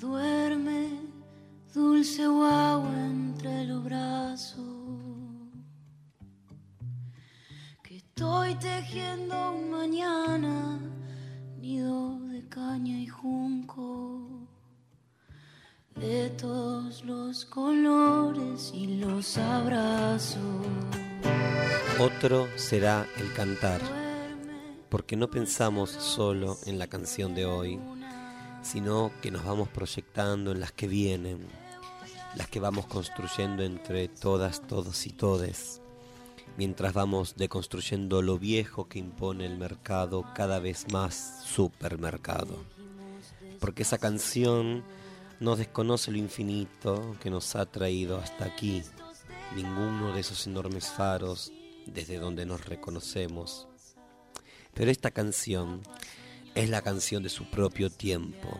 Duerme, dulce guagua entre los brazos. Que estoy tejiendo un mañana, nido de caña y junco. De todos los colores y los abrazos. Otro será el cantar, porque no pensamos solo en la canción de hoy, sino que nos vamos proyectando en las que vienen, las que vamos construyendo entre todas, todos y todes, mientras vamos deconstruyendo lo viejo que impone el mercado cada vez más supermercado. Porque esa canción no desconoce lo infinito que nos ha traído hasta aquí, ninguno de esos enormes faros desde donde nos reconocemos. Pero esta canción es la canción de su propio tiempo.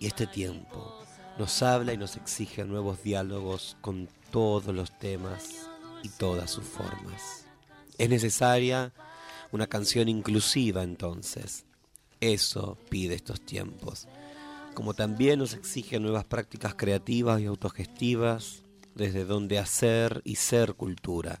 Y este tiempo nos habla y nos exige nuevos diálogos con todos los temas y todas sus formas. Es necesaria una canción inclusiva entonces. Eso pide estos tiempos. Como también nos exige nuevas prácticas creativas y autogestivas desde donde hacer y ser cultura.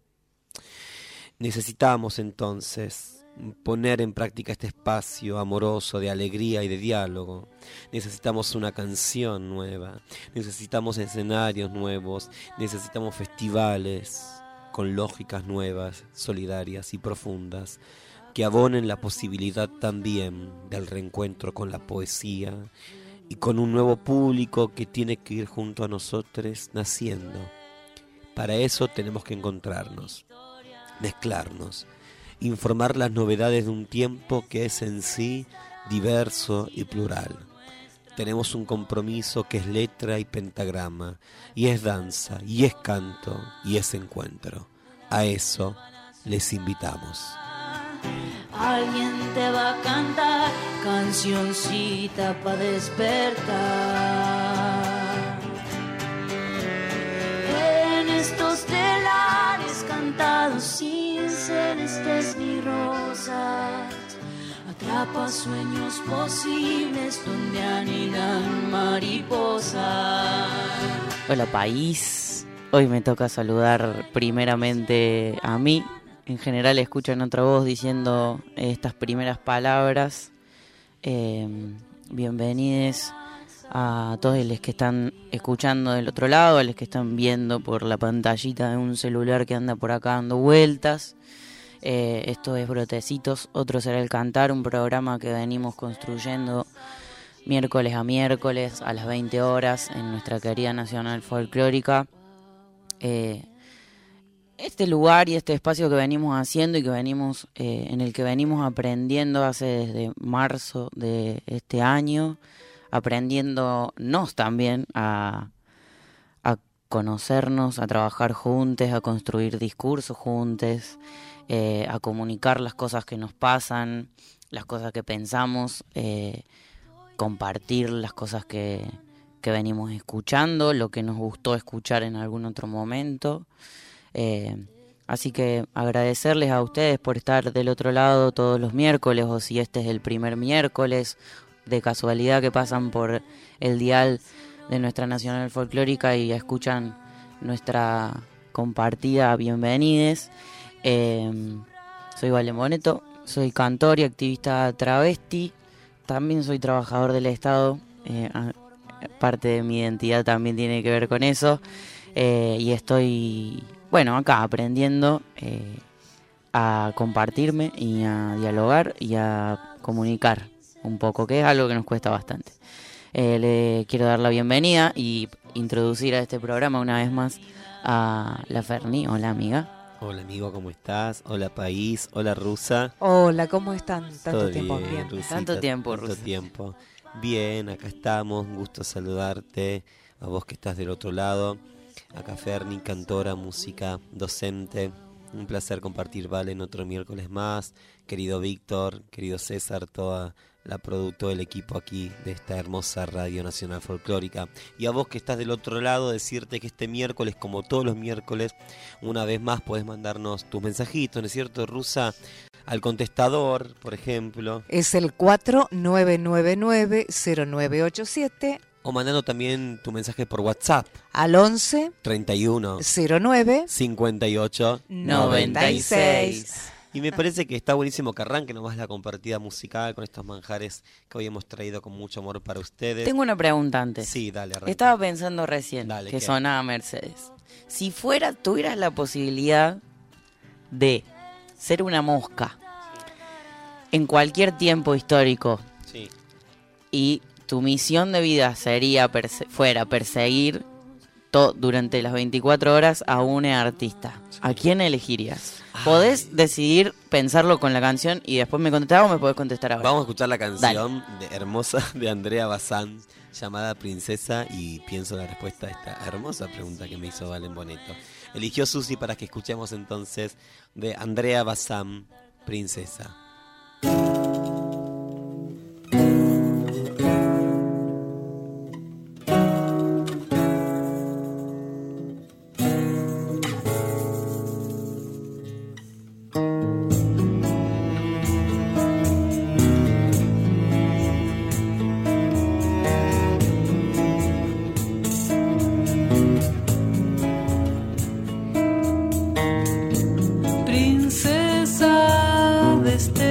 Necesitamos entonces poner en práctica este espacio amoroso de alegría y de diálogo. Necesitamos una canción nueva, necesitamos escenarios nuevos, necesitamos festivales con lógicas nuevas, solidarias y profundas, que abonen la posibilidad también del reencuentro con la poesía y con un nuevo público que tiene que ir junto a nosotros naciendo. Para eso tenemos que encontrarnos mezclarnos, informar las novedades de un tiempo que es en sí diverso y plural. Tenemos un compromiso que es letra y pentagrama, y es danza, y es canto, y es encuentro. A eso les invitamos. Alguien te va a cantar cancioncita para despertar. En estos telares cantados sin celestes ni rosas, atrapa sueños posibles donde anidan mariposas. Hola país, hoy me toca saludar primeramente a mí. En general escuchan otra voz diciendo estas primeras palabras. Eh, bienvenidos a todos los que están escuchando del otro lado, a los que están viendo por la pantallita de un celular que anda por acá dando vueltas. Eh, esto es Brotecitos, otro será el Cantar, un programa que venimos construyendo miércoles a miércoles a las 20 horas en nuestra querida Nacional Folclórica. Eh, este lugar y este espacio que venimos haciendo y que venimos eh, en el que venimos aprendiendo hace desde marzo de este año, aprendiéndonos también a, a conocernos, a trabajar juntos, a construir discursos juntos, eh, a comunicar las cosas que nos pasan, las cosas que pensamos, eh, compartir las cosas que, que venimos escuchando, lo que nos gustó escuchar en algún otro momento. Eh, así que agradecerles a ustedes por estar del otro lado todos los miércoles o si este es el primer miércoles de casualidad que pasan por el dial de nuestra Nacional Folclórica y escuchan nuestra compartida Bienvenides. Eh, soy Vale Moneto, soy cantor y activista travesti, también soy trabajador del Estado, eh, parte de mi identidad también tiene que ver con eso. Eh, y estoy bueno, acá aprendiendo eh, a compartirme y a dialogar y a comunicar un poco, que es algo que nos cuesta bastante. Eh, le quiero dar la bienvenida y introducir a este programa una vez más a la Ferni. Hola, amiga. Hola amigo, ¿cómo estás? Hola país, hola rusa. Hola, ¿cómo están? Tanto Todo tiempo bien, bien. Rusita, Tanto tiempo, tanto Rusa. tiempo. Bien, acá estamos, un gusto saludarte, a vos que estás del otro lado. Acá Ferni, cantora, música, docente. Un placer compartir Vale en otro miércoles más. Querido Víctor, querido César, toda la producto, el equipo aquí de esta hermosa Radio Nacional Folclórica. Y a vos que estás del otro lado, decirte que este miércoles, como todos los miércoles, una vez más podés mandarnos tus mensajitos, ¿no es cierto, Rusa? Al contestador, por ejemplo. Es el 4999-0987. O mandando también tu mensaje por WhatsApp. Al 11 31 09 58 96. Y me parece que está buenísimo que arranque nomás la compartida musical con estos manjares que hoy hemos traído con mucho amor para ustedes. Tengo una pregunta antes. Sí, dale, arranca. Estaba pensando recién Dale, que ¿qué? sonaba Mercedes. Si fuera, tuvieras la posibilidad de ser una mosca en cualquier tiempo histórico Sí. y tu misión de vida sería perse- fuera perseguir to- durante las 24 horas a un artista, ¿a quién elegirías? Podés decidir pensarlo con la canción y después me contestás o me podés contestar ahora. Vamos a escuchar la canción de hermosa de Andrea Bazán llamada Princesa y pienso la respuesta a esta hermosa pregunta que me hizo Valen Boneto. Eligió Susi para que escuchemos entonces de Andrea Bazán, Princesa. just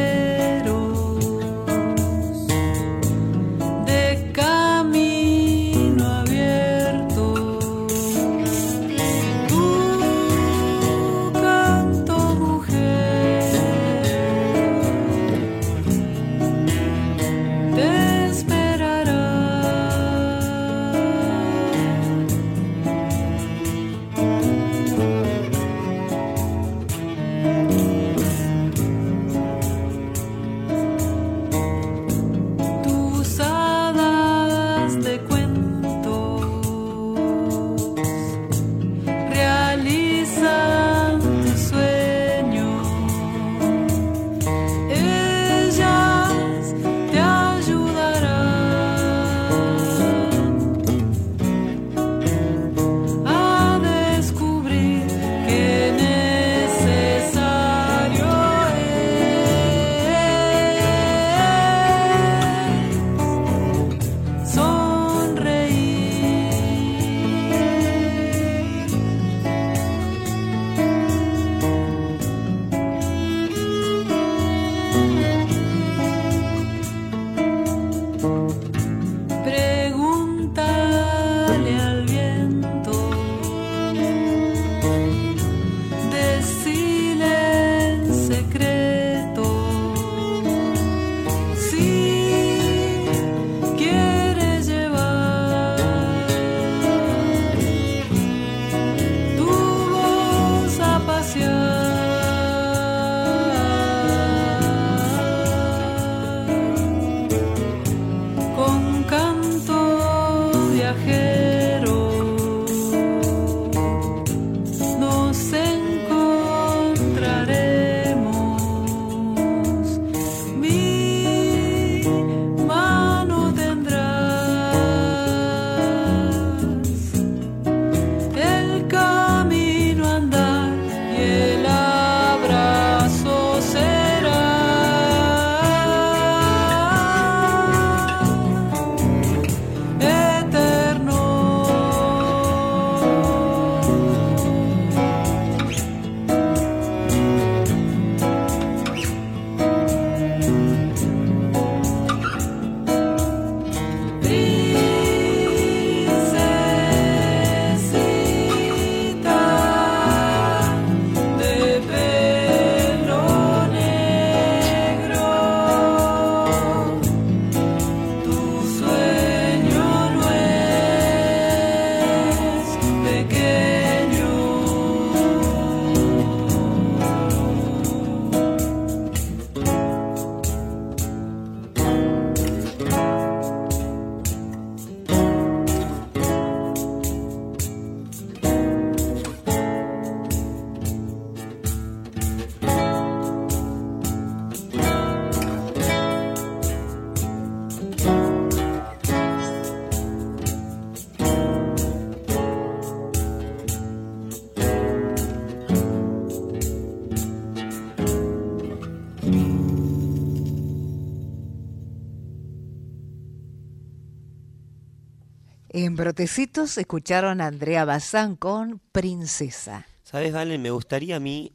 este Brotecitos escucharon a Andrea Bazán con Princesa. ¿Sabes, Valen? Me gustaría a mí,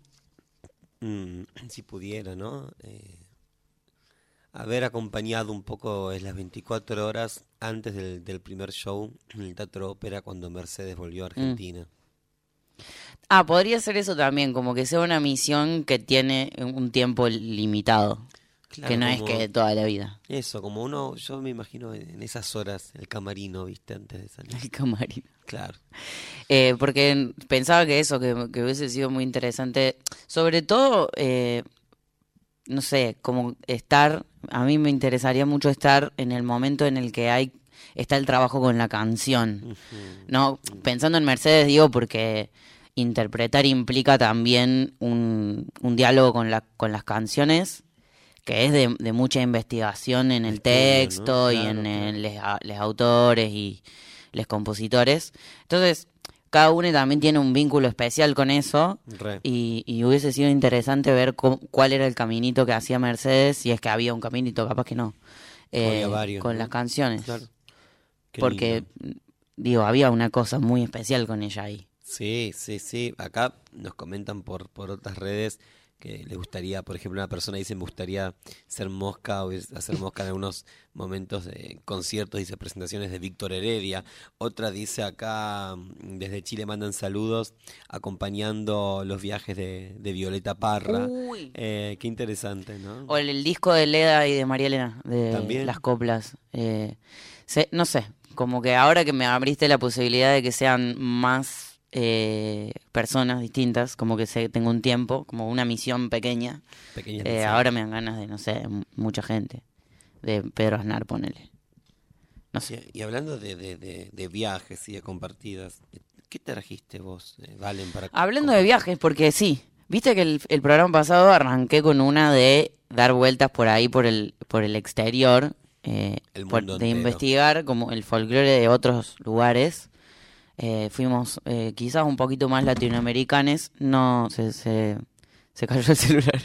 mm, si pudiera, ¿no? Eh, haber acompañado un poco en las 24 horas antes del, del primer show en el Teatro Ópera cuando Mercedes volvió a Argentina. Ah, podría ser eso también, como que sea una misión que tiene un tiempo limitado. Claro, que no es que toda la vida. Eso, como uno, yo me imagino en esas horas, el camarino, ¿viste? Antes de salir. El camarín. Claro. Eh, porque pensaba que eso, que, que hubiese sido muy interesante. Sobre todo, eh, no sé, como estar, a mí me interesaría mucho estar en el momento en el que hay está el trabajo con la canción. No, pensando en Mercedes, digo, porque interpretar implica también un, un diálogo con, la, con las canciones, que es de, de mucha investigación en el texto y Claro, en, claro. en les autores y los compositores. Entonces, cada uno también tiene un vínculo especial con eso. Y, y hubiese sido interesante ver cómo- cuál era el caminito que hacía Mercedes, si es que había un caminito, capaz que no, eh, Había varios, con ¿no? las canciones. Claro. Porque, lindo. digo, había una cosa muy especial con ella ahí. Sí, sí, sí. Acá nos comentan por, por otras redes que les gustaría, por ejemplo, una persona dice, me gustaría ser mosca o hacer mosca en algunos momentos de conciertos, dice presentaciones de Víctor Heredia. Otra dice acá, mm, desde Chile mandan saludos acompañando los viajes de, de Violeta Parra. Uy. Eh, qué interesante, ¿no? O el, el disco de Leda y de María Elena, de También. las coplas. Eh, se- no sé, como que ahora que me abriste la posibilidad de que sean más eh, personas distintas, como que se, tengo un tiempo, como una misión pequeña, Pequeñas eh, ahora me dan ganas de, no sé, mucha gente. De Pedro Aznar, ponele. No sé. Y, y hablando de, de, de, de viajes y de compartidas, ¿qué trajiste vos, eh, Valen, para Hablando de viajes, porque sí, viste que el, el programa pasado arranqué con una de dar vueltas por ahí, por el, por el exterior, eh, El por- de investigar como el folclore de otros lugares. Eh, fuimos eh, quizás un poquito más latinoamericanos, no se, se, se cayó el celular.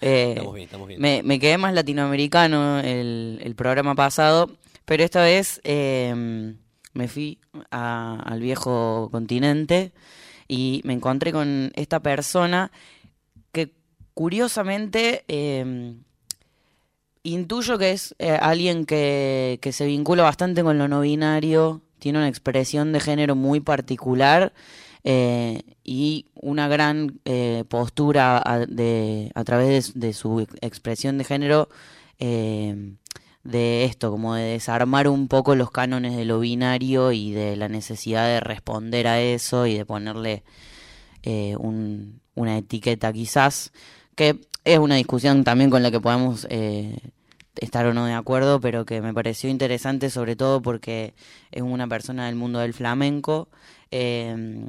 Eh, Estamos bien, estamos bien. me, me quedé más latinoamericano el, el programa pasado, pero esta vez eh, me fui a- al viejo continente y me encontré con esta persona que curiosamente eh, intuyo que es alguien que, que se vincula bastante con lo no binario, tiene una expresión de género muy particular eh, y una gran eh, postura a, de, a través de, su ex- expresión de género eh, de esto, como de desarmar un poco los cánones de lo binario y de la necesidad de responder a eso y de ponerle un- una etiqueta quizás, que es una discusión también con la que podemos estar o no de acuerdo, pero que me pareció interesante sobre todo porque es una persona del mundo del flamenco, eh,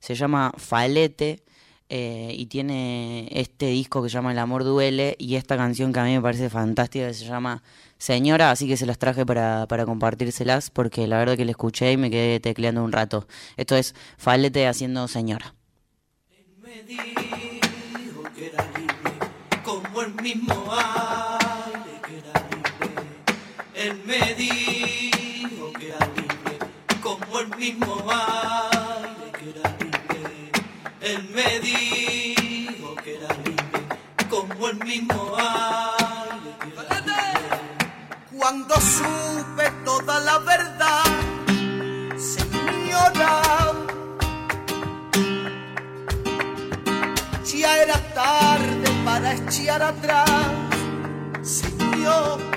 se llama Falete eh, y tiene este disco que se llama El amor duele y esta canción que a mí me parece fantástica se llama Señora, así que se las traje para, para compartírselas porque la verdad que la escuché y me quedé tecleando un rato. Esto es Falete haciendo Señora. me dijo que era libre, como el mismo libre. Él me dijo que era libre, como el mismo aire que era libre. Él me dijo que era libre, como el mismo aire que era libre. Cuando supe toda la verdad, señora. Ya era tarde para echar atrás, señora.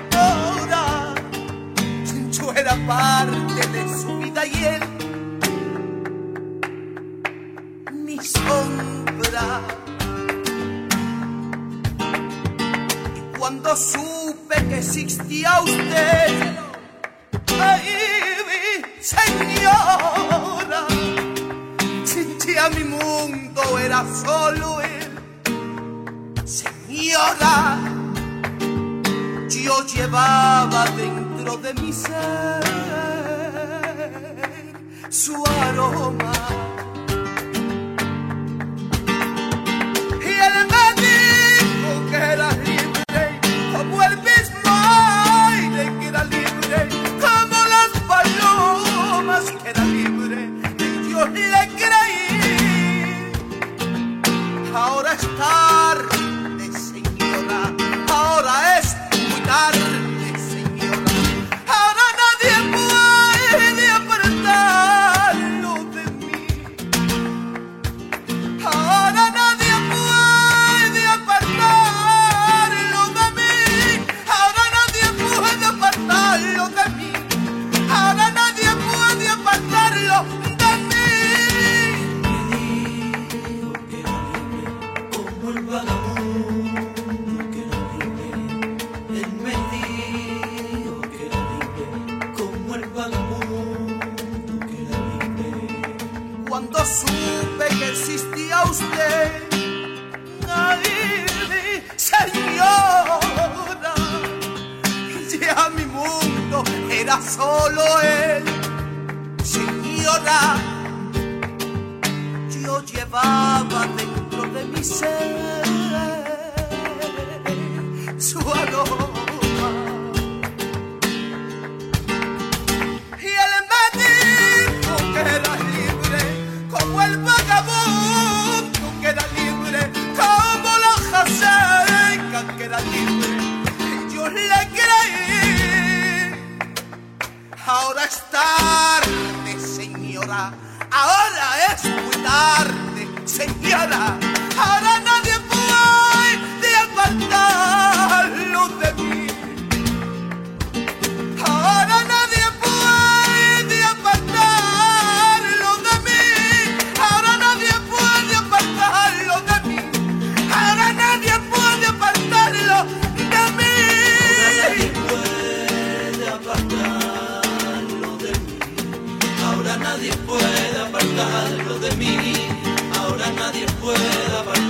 Era parte de su vida y él, mi sombra. Y cuando supe que existía usted, mi señora. Ya mi mundo era solo él. Señora, yo llevaba de mi ser su aroma. Y él me dijo que era libre, como el mismo aire que era libre, como las palomas que era libre. Y yo le creí, ahora es tarde, señora, ahora es muy tarde. Puede apartarlo de mí. Ahora nadie puede apartarlo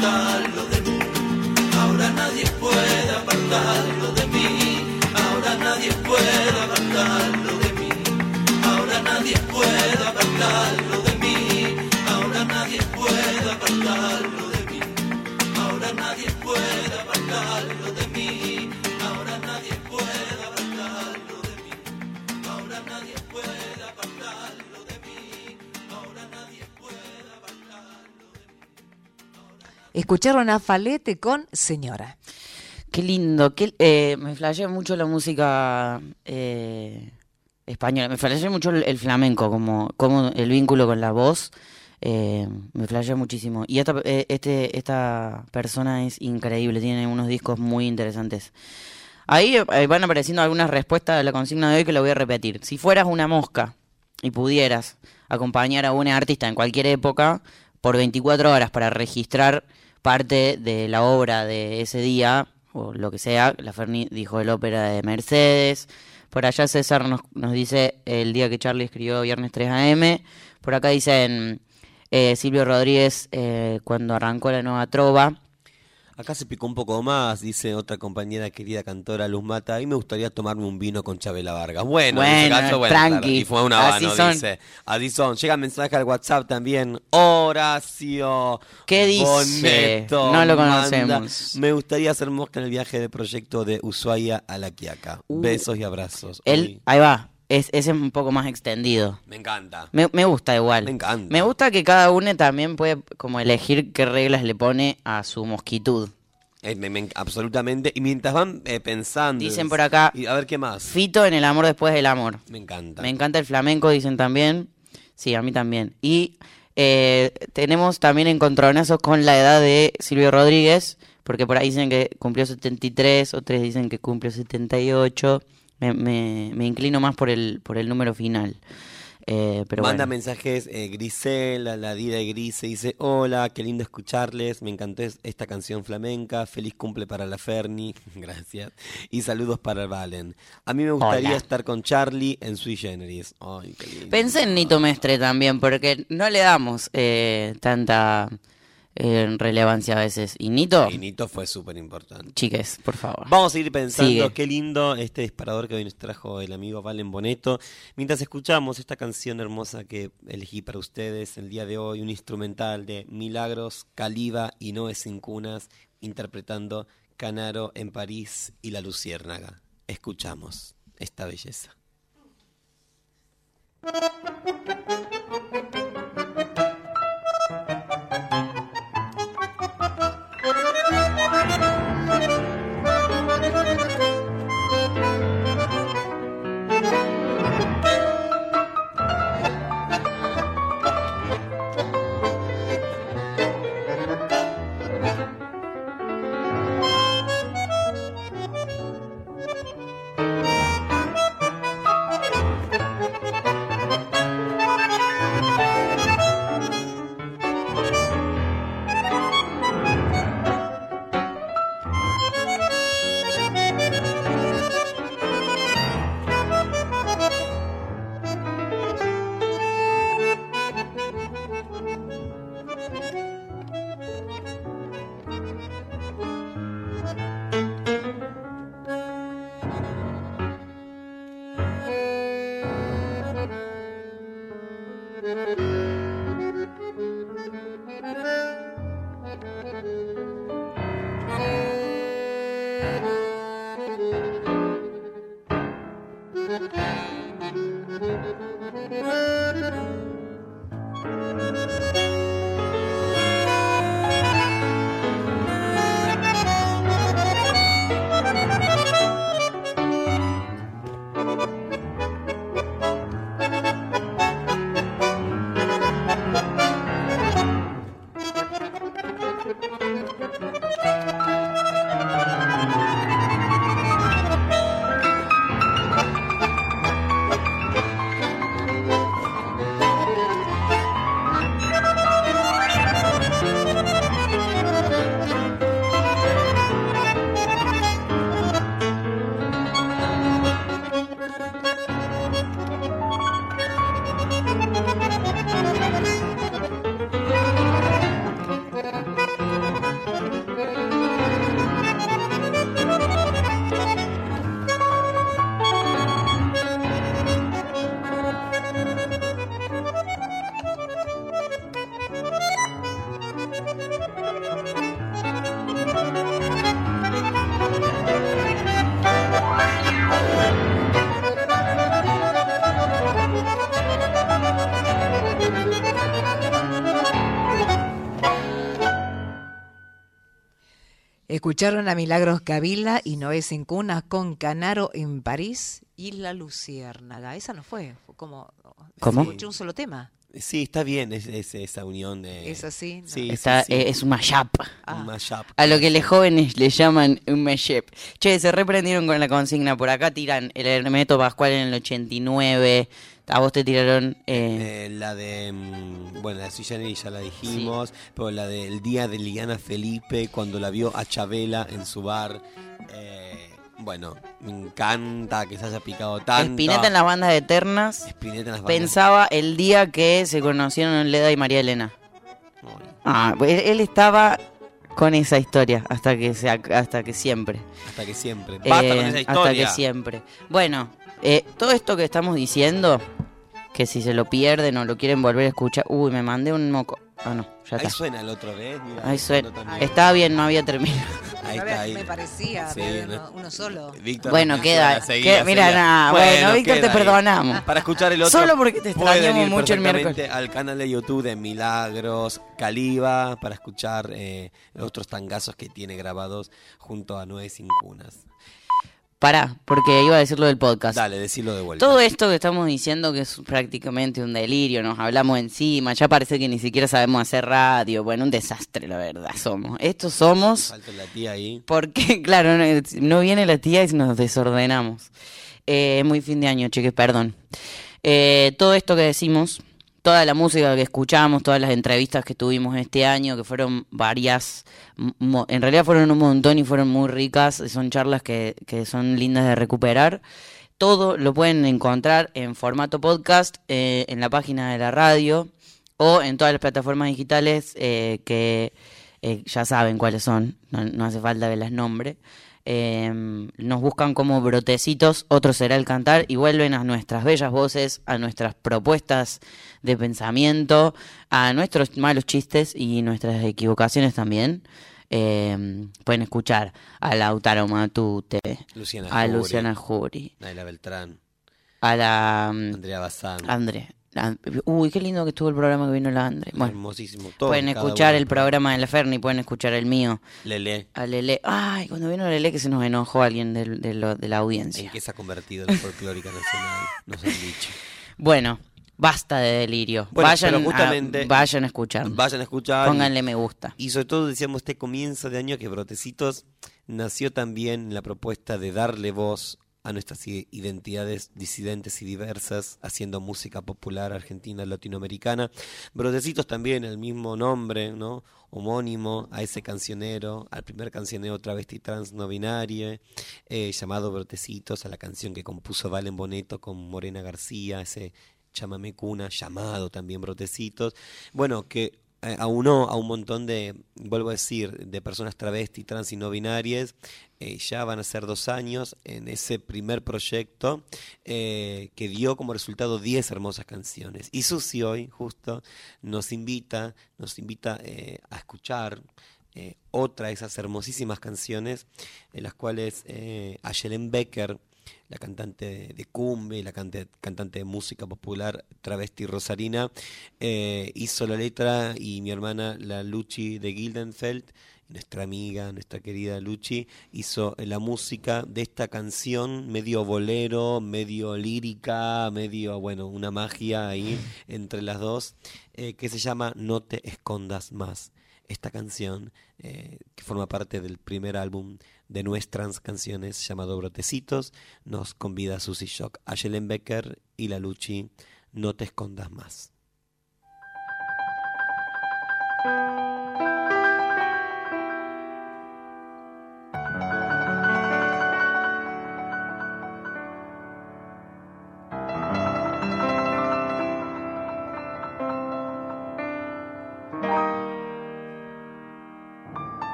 Escucharon a Falete con Señora. Qué lindo, eh, me flashea mucho la música eh, española, me flashea mucho el, flamenco, como, como el vínculo con la voz, eh, me flashea muchísimo. Y esta, eh, este, esta persona es increíble, tiene unos discos muy interesantes. Ahí van apareciendo algunas respuestas a la consigna de hoy que la voy a repetir. Si fueras una mosca y pudieras acompañar a una artista en cualquier época por 24 horas para registrar parte de la obra de ese día, o lo que sea, la Ferni dijo el ópera de Mercedes. Por allá César nos, nos dice el día que Charlie escribió Viernes 3 AM. Por acá dicen eh, Silvio Rodríguez eh, cuando arrancó la nueva trova. Acá se picó un poco más, dice otra compañera querida cantora Luz Mata. A mí me gustaría tomarme un vino con Chabela Vargas. Bueno, en ese Bueno, caso, bueno, tranqui. claro, y fue un Así habano, son. dice. Así son. Llega mensaje al WhatsApp también. Horacio. ¿Qué dice? Boneto No lo manda, conocemos. Me gustaría hacer mosca en el viaje de proyecto de Ushuaia a La Quiaca. Uh. Besos y abrazos. Él, ahí va, es, ese es un poco más extendido. me encanta. Me, me gusta igual. Me encanta. Me gusta que cada uno también puede como elegir qué reglas le pone a su mosquitud. Eh, me- me- absolutamente. Y mientras van eh, pensando. Dicen por acá- Y a ver qué más. Fito en el amor después del amor. Me encanta. Me encanta el flamenco, dicen también. Sí, a mí también. Y eh, tenemos también encontronazos con la edad de Silvio Rodríguez, porque por ahí dicen que cumplió 73, otros dicen que cumplió 78. Me, me, me inclino más por el, por el número final. Eh, pero Manda bueno. mensajes eh, Grisela, la Dida de Grise, dice, hola, qué lindo escucharles, me encantó es- esta canción flamenca, feliz cumple para la Ferni, gracias, y saludos para Valen. A mí me gustaría Hola. estar con Charlie en Sui Generis. Ay, qué lindo. Pensé en Nito Mestre también, porque no le damos eh, tanta eh, relevancia a veces. Y Nito, Y Nito fue súper importante. chiques, por favor. Vamos a seguir pensando Sigue. qué lindo este disparador que hoy nos trajo el amigo Valen Boneto. Mientras escuchamos esta canción hermosa que elegí para ustedes el día de hoy, un instrumental de Milagros, Caliba y Noé Sin Cunas, interpretando Canaro en París y La Luciérnaga. Escuchamos esta belleza. Escucharon a Milagros Cavila y Noé Sin Cuna con Canaro en París y La Luciérnaga. Esa no fue, fue como... ¿Cómo? Escuché un solo tema. Sí, está bien es, es esa unión de... ¿Es así? No. Sí, Está, sí, sí. eh, es un mashup. Ah. Un mashup. A lo que los jóvenes le llaman un mashup. Che, se reprendieron con la consigna. Por acá tiran el Hermeto Pascual en el 89. A vos te tiraron... eh, Eh, la de. mm, Bueno, la de Sui Generis ya la dijimos. Pero la del día de Liliana Felipe, cuando la vio a Chabela en su bar. eh, bueno, me encanta que se haya picado tanto. Spinetta en las bandas eternas. Spinetta en las bandas. Pensaba el día que se conocieron Leda y María Elena. Ah, él, él estaba con esa historia hasta que se, hasta que siempre. Hasta que siempre. Basta Eh, con esa hasta historia. que siempre. Bueno, eh, todo esto que estamos diciendo, que si se lo pierden o lo quieren volver a escuchar, uy, me mandé un moco. Ah, no, ya Ahí está. suena el otro, ¿ves? Mira, Ahí suena. también. Estaba bien, no había terminado. Ahí está, ahí. Me parecía, Sí, uno, uno solo. Víctor Bueno, queda- menciona, seguía, que- mira, nah, bueno, Víctor, te queda ahí. perdonamos. Para escuchar el otro. Solo porque te extrañamos mucho el miércoles. al canal de YouTube de Milagros Caliba para escuchar eh, los otros tangazos que tiene grabados junto a Nueve Sin Cunas. Pará, porque iba a decir lo del podcast. Dale, decilo de vuelta. Todo esto que estamos diciendo que es prácticamente un delirio, nos hablamos encima, ya parece que ni siquiera sabemos hacer radio, bueno, un desastre la verdad somos. Estos somos Falta la tía ahí. porque, claro, no, no viene la tía y nos desordenamos. Eh, es muy fin de año, cheques, perdón. Eh, todo esto que decimos, toda la música que escuchamos, todas las entrevistas que tuvimos este año, que fueron varias, en realidad fueron un montón y fueron muy ricas, son charlas que, que son lindas de recuperar. Todo lo pueden encontrar en formato podcast eh, en la página de la radio o en todas las plataformas digitales eh, que eh, ya saben cuáles son, no, no hace falta que las nombre. Eh, nos buscan como brotecitos, otro será el cantar y vuelven a nuestras bellas voces, a nuestras propuestas de pensamiento, a nuestros malos chistes y nuestras equivocaciones también. Eh, pueden escuchar a Lautaro Matute, Luciana a Jury, Luciana Jury, Naila Beltrán, a la mm, Andrea Bazán. André. La- Uy, qué lindo que estuvo el programa que vino la Andre. Bueno, Hermosísimo. Todo, pueden escuchar uno. el programa de la Ferni, pueden escuchar el mío. Lele. A Lele. Ay, cuando vino Lele que se nos enojó alguien del- de, lo- de la ¿En audiencia. qué se ha convertido la folclórica nacional? Nos han dicho. Bueno, basta de delirio. Bueno, vayan, justamente- a, vayan a escuchar. Vayan a escuchar. y- Pónganle me gusta. Y sobre todo decíamos este comienzo de año que Brotecitos nació también en la propuesta de darle voz a nuestras identidades disidentes y diversas, haciendo música popular argentina, latinoamericana. Brotecitos también, el mismo nombre, ¿no? homónimo a ese cancionero, al primer cancionero travesti trans no binario, eh, llamado Brotecitos, a la canción que compuso Valen Boneto con Morena García, ese chamamé cuna llamado también Brotecitos. Bueno, que aunó a un montón de, vuelvo a decir, de personas travesti, trans y no binarias. Eh, ya van a ser dos años en ese primer proyecto eh, que dio como resultado 10 hermosas canciones. Y Susi hoy justo nos invita, nos invita eh, a escuchar otra de esas hermosísimas canciones en las cuales Ayelen Becker, la cantante de cumbia y la cantante de música popular travesti rosarina, eh, hizo la letra y mi hermana, la Luchi de Gildenfeld, nuestra amiga, nuestra querida Luchi, hizo la música de esta canción medio bolero, medio lírica, medio, bueno, una magia ahí entre las dos, eh, que se llama No te escondas más. Esta canción, eh, que forma parte del primer álbum de nuestras canciones llamado Brotecitos, nos convida Susy Shock, a Jelen Becker y la Luchi, No te escondas más.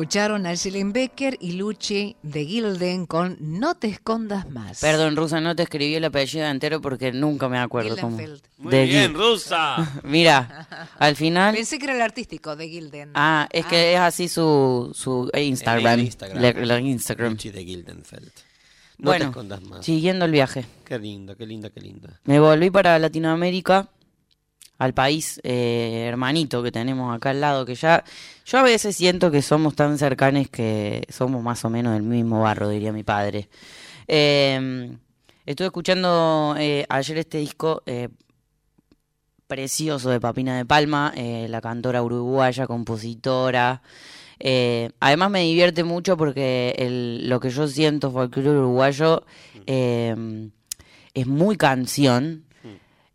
Escucharon a Jelen Becker y Luchi de Gilden con No te escondas más. Perdón, Rusa, no te escribí el apellido entero porque nunca me acuerdo cómo. Gildenfeld. Muy De bien, Gil- rusa. Mira, al final. Pensé que era el artístico de Gilden. Ah, es que es así su, su Instagram. En Instagram. La- la Instagram. Luchi de Gildenfeld. No bueno, te escondas más. siguiendo el viaje. Qué lindo, qué linda, qué linda. Me volví para Latinoamérica, al país eh, hermanito que tenemos acá al lado, que ya yo a veces siento que somos tan cercanos que somos más o menos del mismo barro, diría mi padre. Eh, estuve escuchando eh, ayer este disco eh, precioso de Papina de Palma, la cantora uruguaya, compositora. Además me divierte mucho porque el- lo que yo siento folclore uruguayo eh, es muy canción.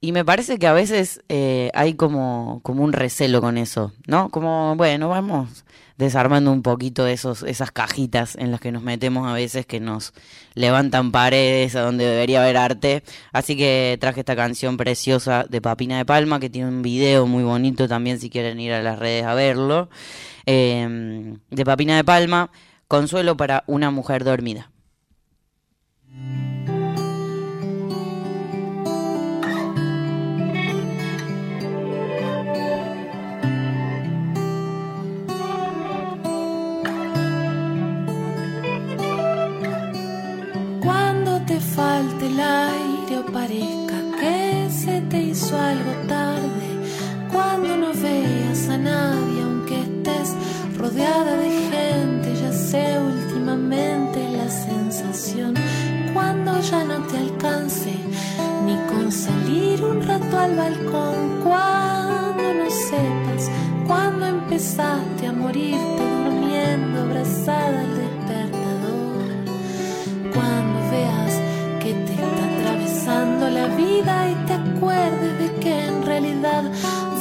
Y me parece que a veces eh, hay como, como un recelo con eso, ¿no? Como, bueno, vamos desarmando un poquito esos, esas cajitas en las que nos metemos a veces que nos levantan paredes a donde debería haber arte. Así que traje esta canción preciosa de Papina de Palma, que tiene un video muy bonito también si quieren ir a las redes a verlo. Eh, de Papina de Palma, Consuelo para una mujer dormida. El aire o parezca que se te hizo algo tarde, cuando no veas a nadie aunque estés rodeada de gente, ya sé últimamente la sensación, cuando ya no te alcance ni con salir un rato al balcón, cuando no sepas, cuando empezaste acuerdes de que en realidad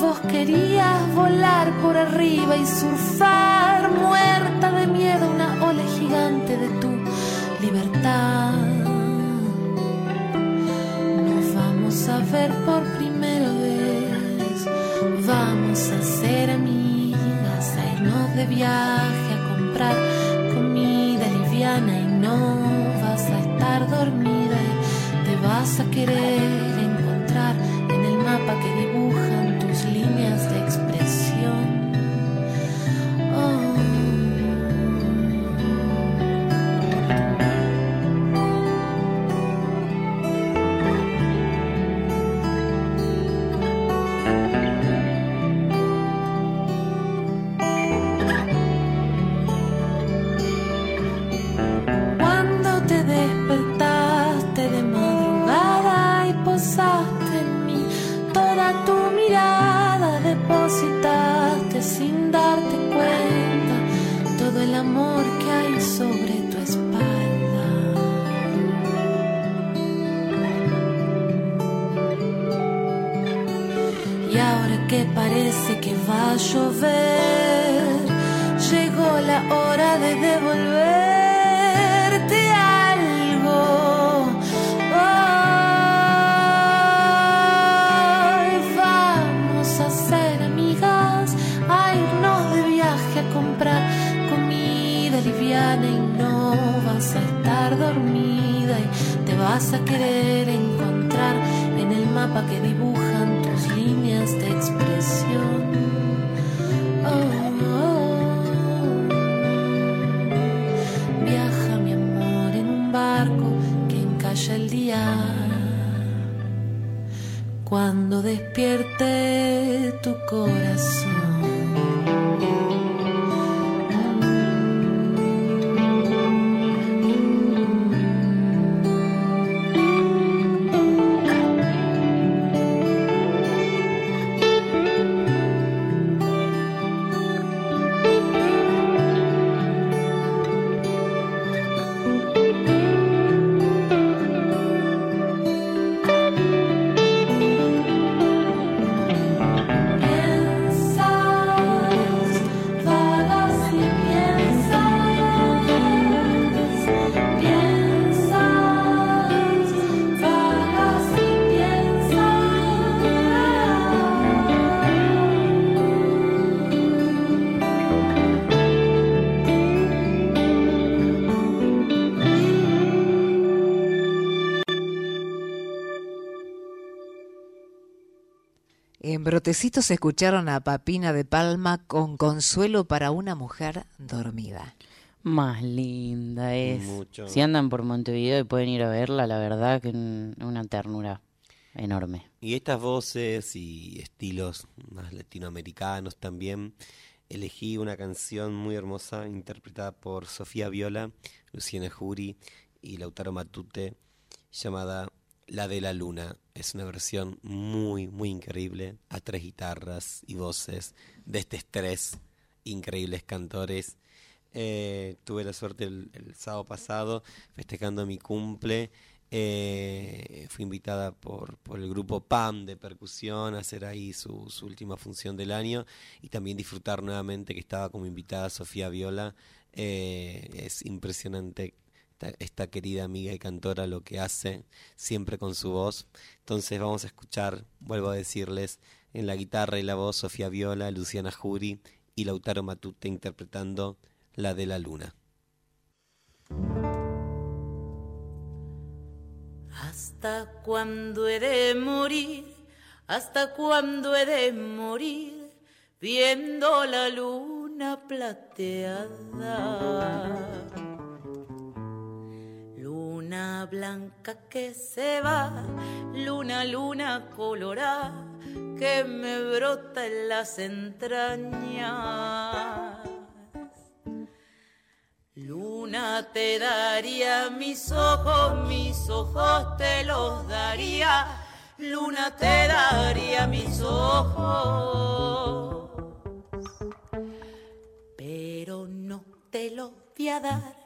vos querías volar por arriba y surfar muerta de miedo una ola gigante de tu libertad. Nos vamos a ver por primera vez, vamos a ser amigas, a irnos de viaje, a comprar comida liviana y no vas a estar dormida y te vas a querer mapa que que parece que va a llover, llegó la hora de devolverte algo. Ay, vamos a ser amigas, a irnos de viaje a comprar comida liviana y no vas a estar dormida y te vas a querer encontrar en el mapa que dibujan Cuando despierte tu corazón. En Brotecitos se escucharon a Papina de Palma con Consuelo para una mujer dormida. Más linda es. Mucho. Si andan por Montevideo y pueden ir a verla, la verdad que un- una ternura enorme. Y estas voces y estilos más latinoamericanos también, elegí una canción muy hermosa interpretada por Sofía Viola, Luciana Jury y Lautaro Matute, llamada La de la Luna. Es una versión muy, muy increíble, a tres guitarras y voces de estos tres increíbles cantores. Eh, tuve la suerte el, sábado pasado, festejando mi cumple, Eh, fue invitada por, por, el grupo PAM de percusión a hacer ahí su, su, última función del año y también disfrutar nuevamente que estaba como invitada Sofía Viola. Eh, es impresionante esta, querida amiga y cantora lo que hace siempre con su voz. Entonces vamos a escuchar, vuelvo a decirles, en la guitarra y la voz Sofía Viola, Luciana Jury y Lautaro Matute interpretando la de la luna. ¿Hasta cuándo he de morir? ¿Hasta cuándo he de morir? Viendo la luna plateada. Luna blanca que se va, luna, luna colorada, que me brota en las entrañas. Luna te daría mis ojos, mis ojos te los daría. Luna te daría mis ojos. Pero no te los voy a dar,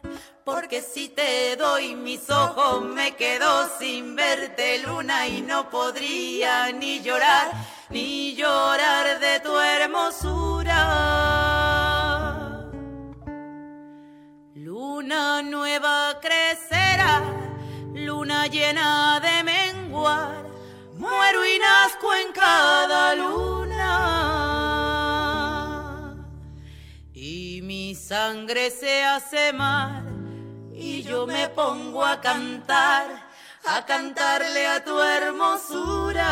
porque si te doy mis ojos me quedo sin verte luna y no podría ni llorar, ni llorar de tu hermosura. Luna nueva crecerá, luna llena de menguar, muero y nazco en cada luna. Y mi sangre se hace mar, y yo me pongo a cantar, a cantarle a tu hermosura.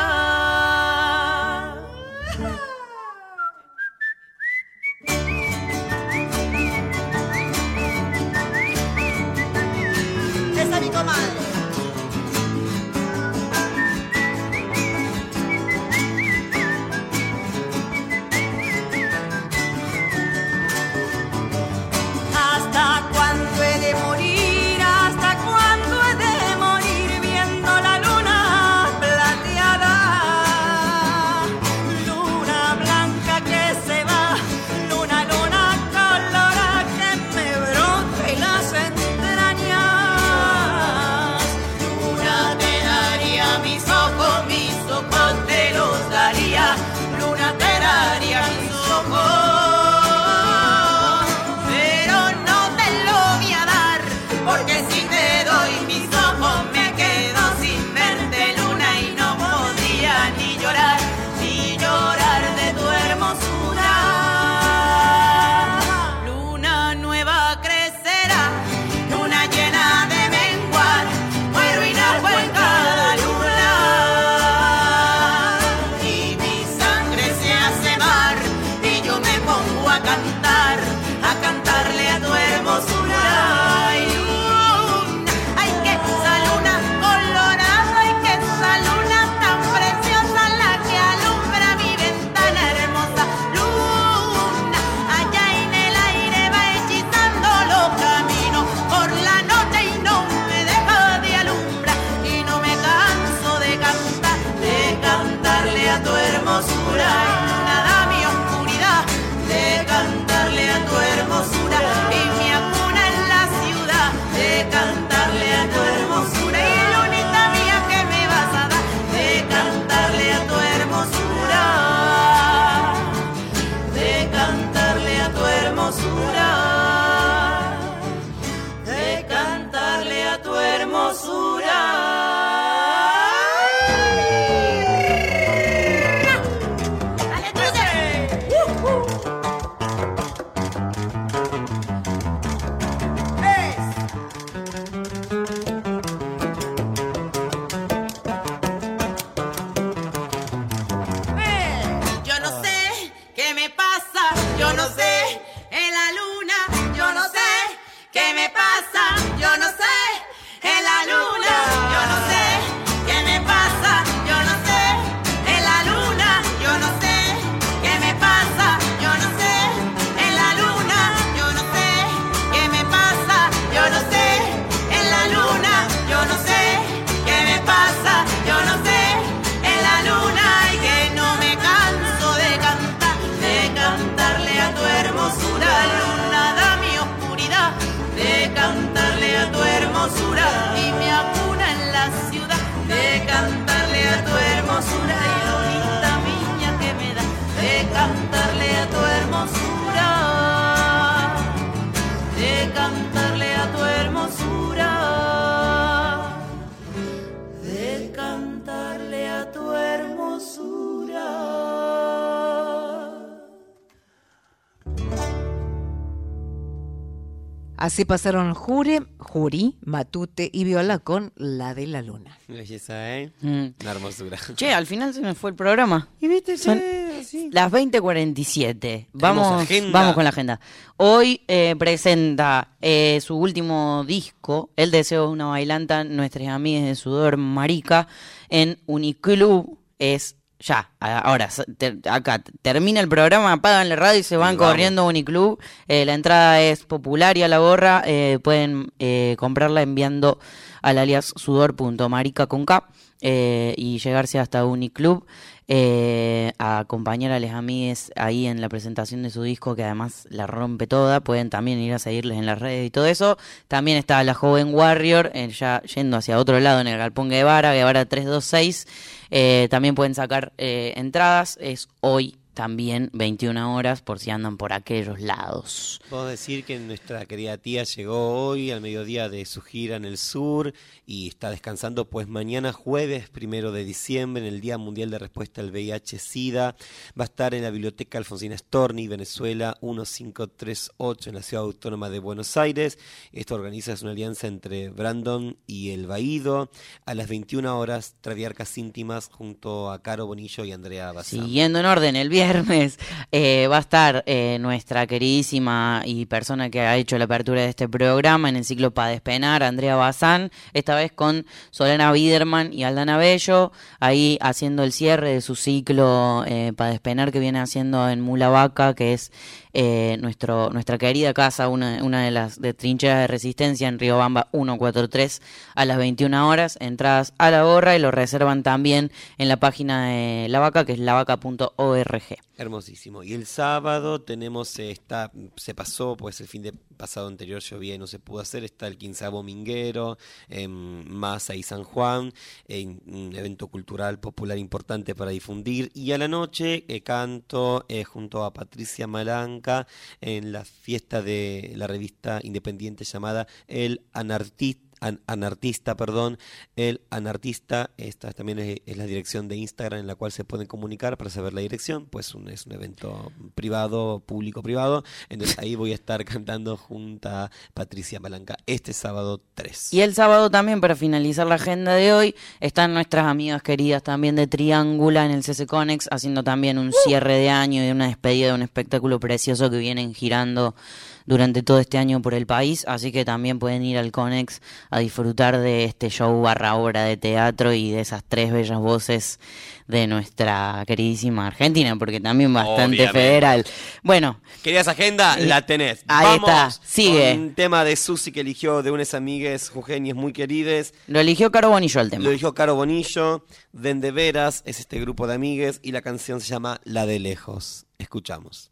Así pasaron Jure, Juri, Matute y Viola con La de la Luna. Belleza, ¿eh? Mm. Una hermosura. Che, al final se nos fue el programa. Y viste, Son sí. las 20.47. Vamos, vamos con la agenda. Hoy eh, presenta eh, su último disco, El Deseo de una Bailanta, Nuestras Amigas de Sudor Marica, en Uniclub. Es ya, ahora, te- acá termina el programa, apagan la radio y se van vamos. corriendo a Uniclub. Eh, la entrada es popular y a la gorra eh, pueden eh, comprarla enviando al alias sudor.marica con K y llegarse hasta Uniclub eh, a acompañar a les amigues ahí en la presentación de su disco que además la rompe toda. Pueden también ir a seguirles en las redes y todo eso. También está la joven Warrior eh, ya yendo hacia otro lado en el Galpón Guevara, Guevara 326. Eh, también pueden sacar eh, entradas. Es hoy también 21 horas por si andan por aquellos lados. Puedo decir que nuestra querida tía llegó hoy al mediodía de su gira en el sur y está descansando, pues mañana jueves primero de diciembre, en el Día Mundial de Respuesta al VIH-Sida, va a estar en la Biblioteca Alfonsina Storni, Venezuela 1538, en la Ciudad Autónoma de Buenos Aires. Esto organiza es una alianza entre Brandon y El Baído. A las 21 horas, Traviarcas íntimas junto a Caro Bonillo y Andrea Bazán. Siguiendo en orden, el viernes eh, va a estar eh, nuestra queridísima y persona que ha hecho la apertura de este programa en el ciclo Pa Despenar, Andrea Bazán, esta vez con Solana Biderman y Aldana Bello, ahí haciendo el cierre de su ciclo eh, Pa Despenar que viene haciendo en Mula Vaca, que es eh, nuestro, nuestra querida casa, una, una de las de trincheras de resistencia en Riobamba 143 a las 21 horas, entradas a la gorra y lo reservan también en la página de La Vaca, que es lavaca.org. Hermosísimo. Y el sábado tenemos, está, se pasó, pues el fin de pasado anterior llovía y no se pudo hacer, está el quinceavo Minguero, en Masa y San Juan, un evento cultural popular importante para difundir. Y a la noche eh, canto eh, junto a Patricia En la fiesta de la revista independiente llamada El Anartista. An- anartista, perdón, el anartista, esta también es, es la dirección de Instagram en la cual se pueden comunicar para saber la dirección, pues un- es un evento privado, público-privado, entonces ahí voy a estar cantando junto a Patricia Malanca este sábado 3. Y el sábado también, para finalizar la agenda de hoy, están nuestras amigas queridas también de Triángula en el CC Conex, haciendo también un cierre de año y una despedida de un espectáculo precioso que vienen girando durante todo este año por el país, así que también pueden ir al Conex a disfrutar de este show barra obra de teatro y de esas tres bellas voces de nuestra queridísima Argentina, porque también bastante Obviamente. federal. Bueno, Querías agenda, Y- la tenés. ahí Vamos está, sigue. Un tema de Susi que eligió de unas amigues jujeñas muy queridas. lo eligió Caro Bonillo el tema. Lo eligió Caro Bonillo, Dende Veras, es este grupo de amigues, y la canción se llama La de Lejos. Escuchamos.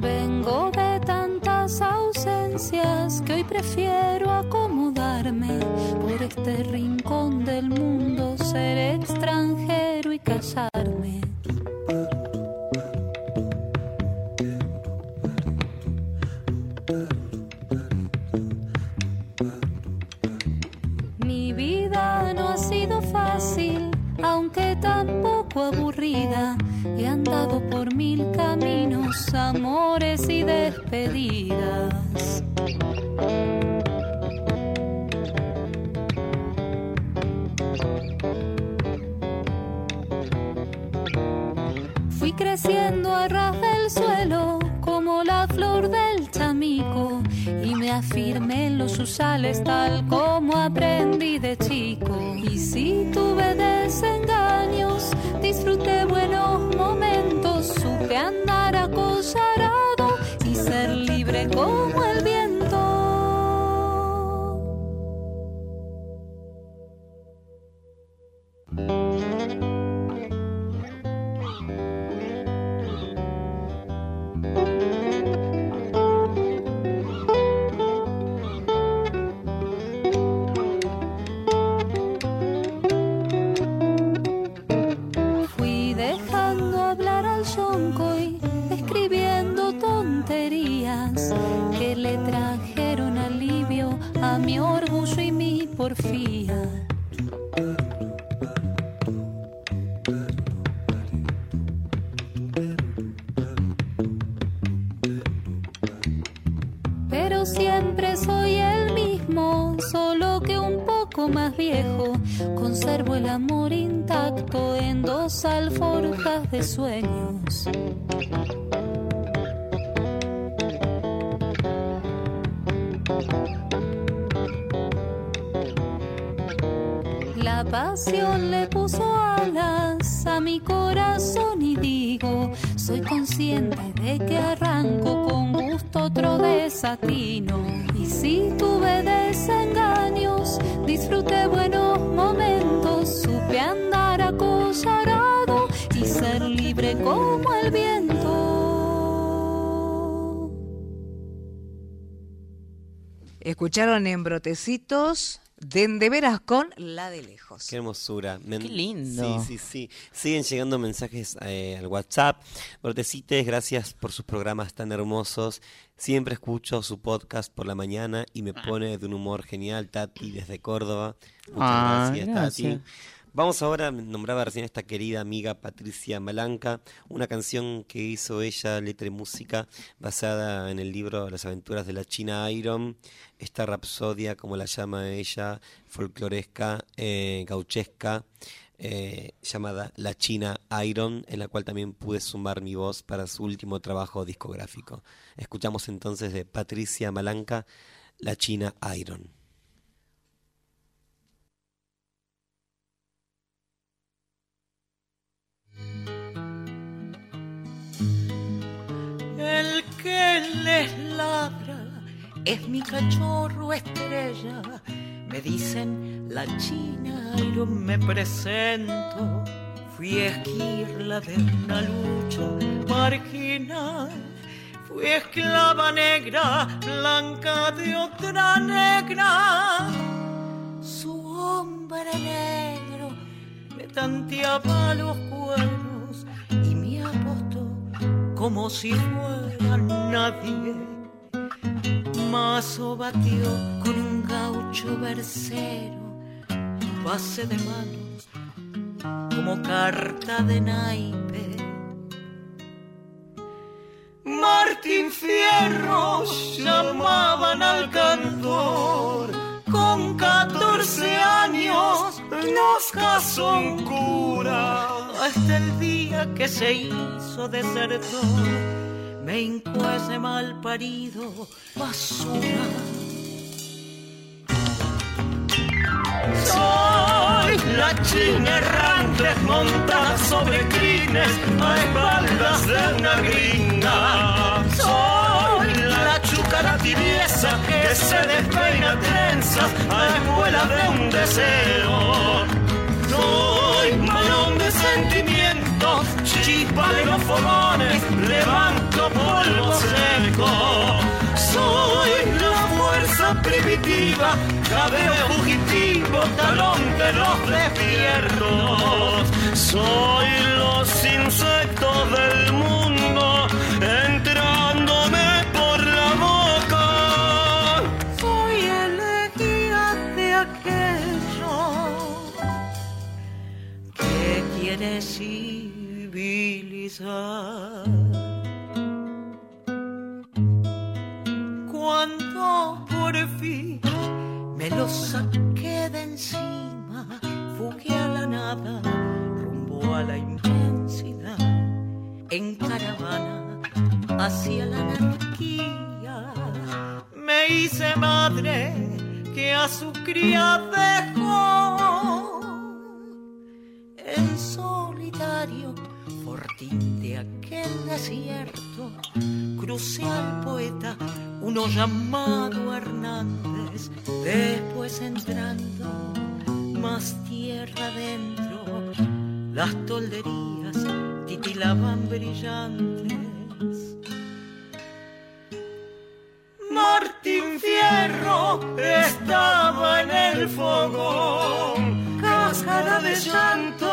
Vengo de tantas ausencias que hoy prefiero por este rincón del mundo, ser extranjero y casarme. Mi vida no ha sido fácil, aunque tampoco aburrida. He andado por mil caminos, amores y despedidas. Creciendo a ras del suelo como la flor del chamico y me afirmé en los usales tal como aprendí de chico. Y si tuve desengaños, disfruté buenos momentos, supe andar acosarado y ser libre como el viento. Escucharon en Brotecitos de de veras con La de Lejos. Qué hermosura. Men- Qué lindo. Sí, sí, sí. Siguen llegando mensajes eh, al WhatsApp. Brotecites, gracias por sus programas tan hermosos. Siempre escucho su podcast por la mañana y me pone de un humor genial, Tati, desde Córdoba. Muchas Ah, gracias, gracias. Tati. Vamos ahora, nombraba recién esta querida amiga Patricia Malanca, una canción que hizo ella, letra y música, basada en el libro Las aventuras de la China Iron, esta rapsodia, como la llama ella, folcloresca, eh, gauchesca, eh, llamada La China Iron, en la cual también pude sumar mi voz para su último trabajo discográfico. Escuchamos entonces de Patricia Malanca, La China Iron. Que les ladra es mi cachorro estrella. Me dicen la china y me presento. Fui esquirla de una lucha marginal. Fui esclava negra, blanca de otra negra. Su hombre negro me tanteaba los cuernos como si fuera nadie. Mazo batió con un gaucho versero, base de manos como carta de naipe. Martín Fierro llamaban al cantor. Nos casó un cura. Hasta el día que se hizo desertor, me hincó ese mal parido basura. Soy la china errante montada sobre crines a espaldas de una gringa. Soy tibieza que se despeina trenzas a escuela de un deseo. Soy malón de sentimientos, chispa de los fogones, levanto polvo seco. Soy la fuerza primitiva, cabello fugitivo, talón de los despiertos. Soy los insectos del mundo, quiere civilizar. Cuando por fin me lo saqué de encima, fugué a la nada, rumbo a la inmensidad, en caravana hacia la anarquía. Me hice madre que a su cría dejó en solitario, fortín de aquel desierto, crucé al poeta, uno llamado Hernández, después entrando más tierra adentro, las tolderías titilaban brillantes. Martín Fierro estaba en el fogón, cáscara de llanto,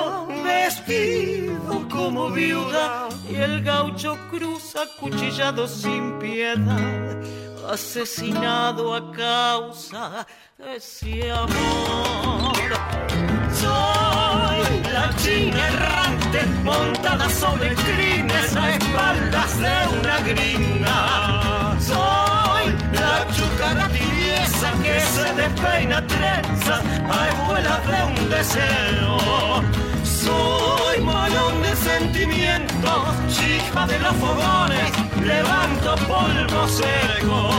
como viuda y el gaucho cruza cuchillado sin piedad, asesinado a causa de ese amor. Soy la china errante montada sobre crines a espaldas de una gringa. Soy la chucara tibieza que se despeina trenzas a escuelas de un deseo. Soy malón de sentimientos, chispa de los fogones, levanto polvo seco.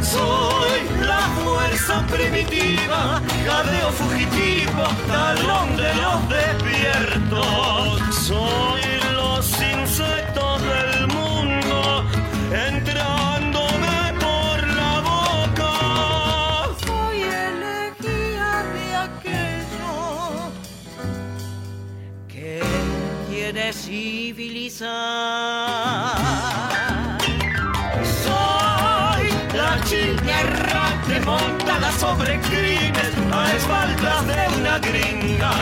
Soy la fuerza primitiva, jadeo fugitivo, talón de los despiertos. Soy los insectos del mundo, entrándome quiere civilizar. Soy la chiña errante montada sobre crines a espaldas de una gringa.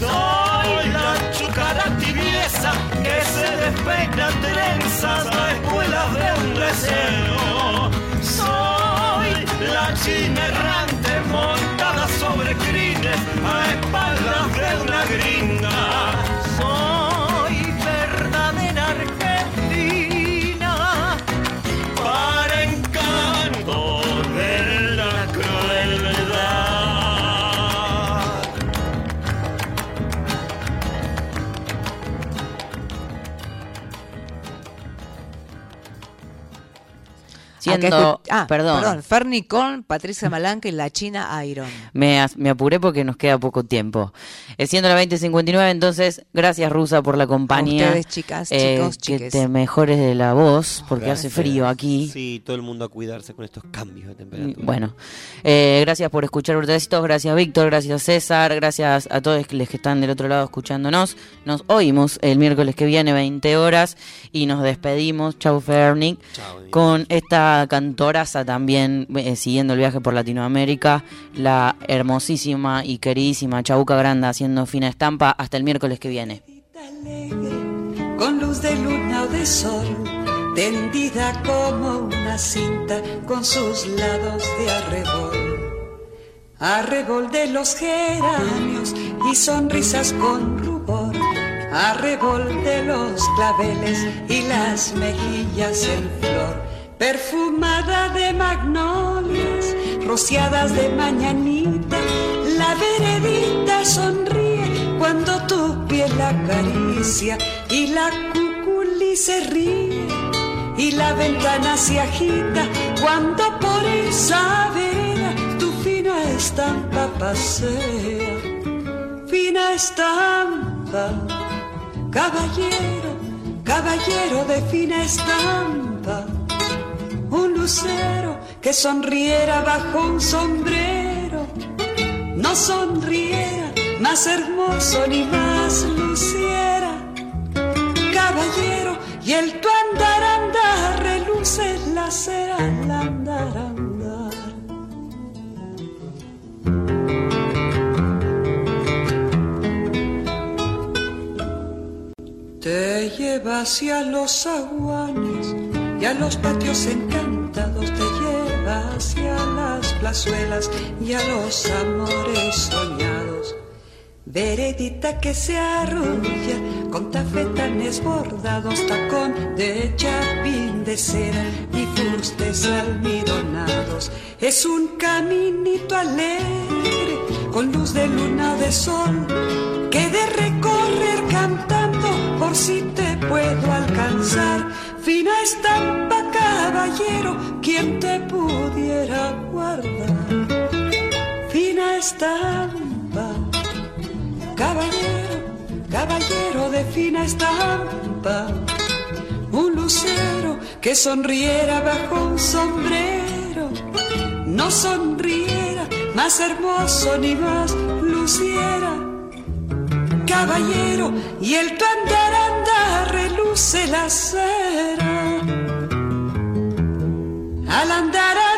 Soy la chucara tibieza que se despeina trenzas a escuelas de un deseo. Soy la china errante Escu- ah, perdón, perdón. Fernie con Patricia Malanca y la China Iron. Me, apuré porque nos queda poco tiempo. Eh, siendo la 20.59, entonces, gracias Rusa por la compañía. ustedes, chicas, Eh, chicos, Que chiques. te mejores de la voz, porque hace frío aquí. Sí, todo el mundo a cuidarse con estos cambios de temperatura. Bueno, eh, gracias por escuchar Hurtadecitos, gracias Víctor, gracias César, gracias a todos los que están del otro lado escuchándonos. Nos oímos el miércoles que viene, 20 horas, y nos despedimos, chau Fernic, Chau, con esta cantoraza también, eh, siguiendo el viaje por Latinoamérica, la hermosísima y queridísima Chauca Granda haciendo fina estampa. Hasta el miércoles que viene. con luz de luna o de sol, tendida como una cinta con sus lados de arrebol. Arrebol de los geranios y sonrisas con rubor, arrebol de los claveles y las mejillas en flor, perfumada de magnolias, rociadas de mañanita, la veredita sonríe cuando tu piel la acaricia y la cuculi se ríe y la ventana se agita cuando por esa vera tu fina estampa pasea. Fina estampa, caballero, caballero de fina estampa, un lucero que sonriera bajo un sombrero, no sonriera más hermoso ni más luciera caballero y el tu andar andar reluce la cera al andar andar. Te lleva hacia los aguanes y a los patios encantados, lleva hacia las plazuelas y a los amores soñados. Veredita que se arrulla con tafetanes bordados, tacón de chapín de cera y fustes almidonados. Es un caminito alegre con luz de luna de sol que de recorrer cantando por si te puedo alcanzar. Fina estampa, caballero, quien te pudiera guardar. Fina estampa caballero, caballero de fina estampa, un lucero que sonriera bajo un sombrero, no sonriera más hermoso ni más luciera. Caballero, y el tu andar andar reluce la cera al andar.